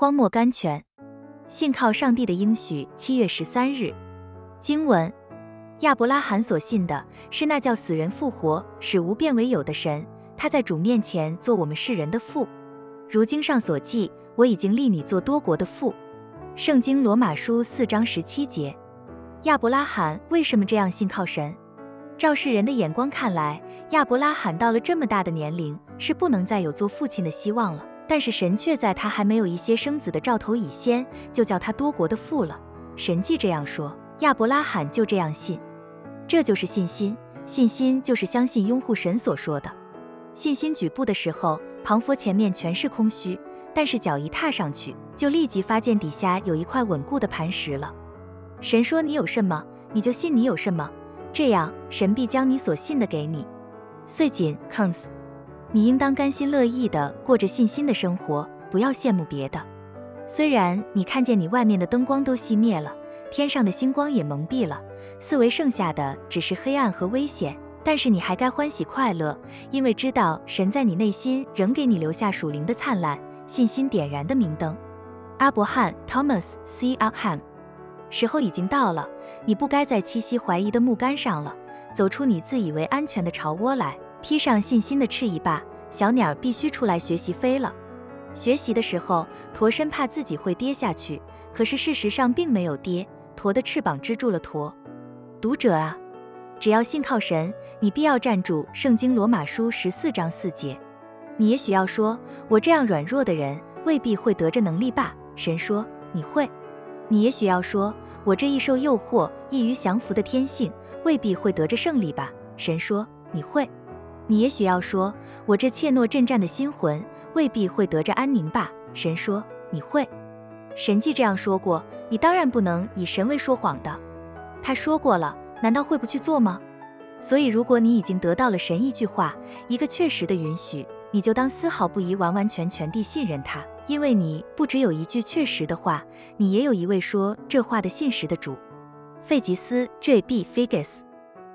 荒漠甘泉。信靠上帝的应许。七月十三日，经文：亚伯拉罕所信的是那叫死人复活、使无变为有的神。他在主面前做我们世人的父。如经上所记，我已经立你做多国的父。圣经罗马书四章十七节。亚伯拉罕为什么这样信靠神？照世人的眼光看来，亚伯拉罕到了这么大的年龄，是不能再有做父亲的希望了。但是神却在他还没有一些生子的兆头以先，就叫他多国的父了。神既这样说，亚伯拉罕就这样信。这就是信心，信心就是相信拥护神所说的。信心举步的时候，庞佛前面全是空虚，但是脚一踏上去，就立即发现底下有一块稳固的磐石了。神说你有什么，你就信你有什么，这样神必将你所信的给你。岁锦 comes。你应当甘心乐意地过着信心的生活，不要羡慕别的。虽然你看见你外面的灯光都熄灭了，天上的星光也蒙蔽了，四围剩下的只是黑暗和危险，但是你还该欢喜快乐，因为知道神在你内心仍给你留下属灵的灿烂、信心点燃的明灯。阿伯汉 Thomas C. 悪汉时候已经到了，你不该在栖息怀疑的木杆上了，走出你自以为安全的巢窝来。披上信心的翅翼吧，小鸟必须出来学习飞了。学习的时候，驼生怕自己会跌下去，可是事实上并没有跌，驼的翅膀支住了驼。读者啊，只要信靠神，你必要站住。圣经罗马书十四章四节。你也许要说，我这样软弱的人未必会得着能力吧？神说你会。你也许要说，我这易受诱惑、易于降服的天性未必会得着胜利吧？神说你会。你也许要说，我这怯懦震战的心魂未必会得着安宁吧？神说你会。神既这样说过，你当然不能以神为说谎的。他说过了，难道会不去做吗？所以，如果你已经得到了神一句话，一个确实的允许，你就当丝毫不疑，完完全全地信任他，因为你不只有一句确实的话，你也有一位说这话的信实的主。费吉斯 J.B. Figgis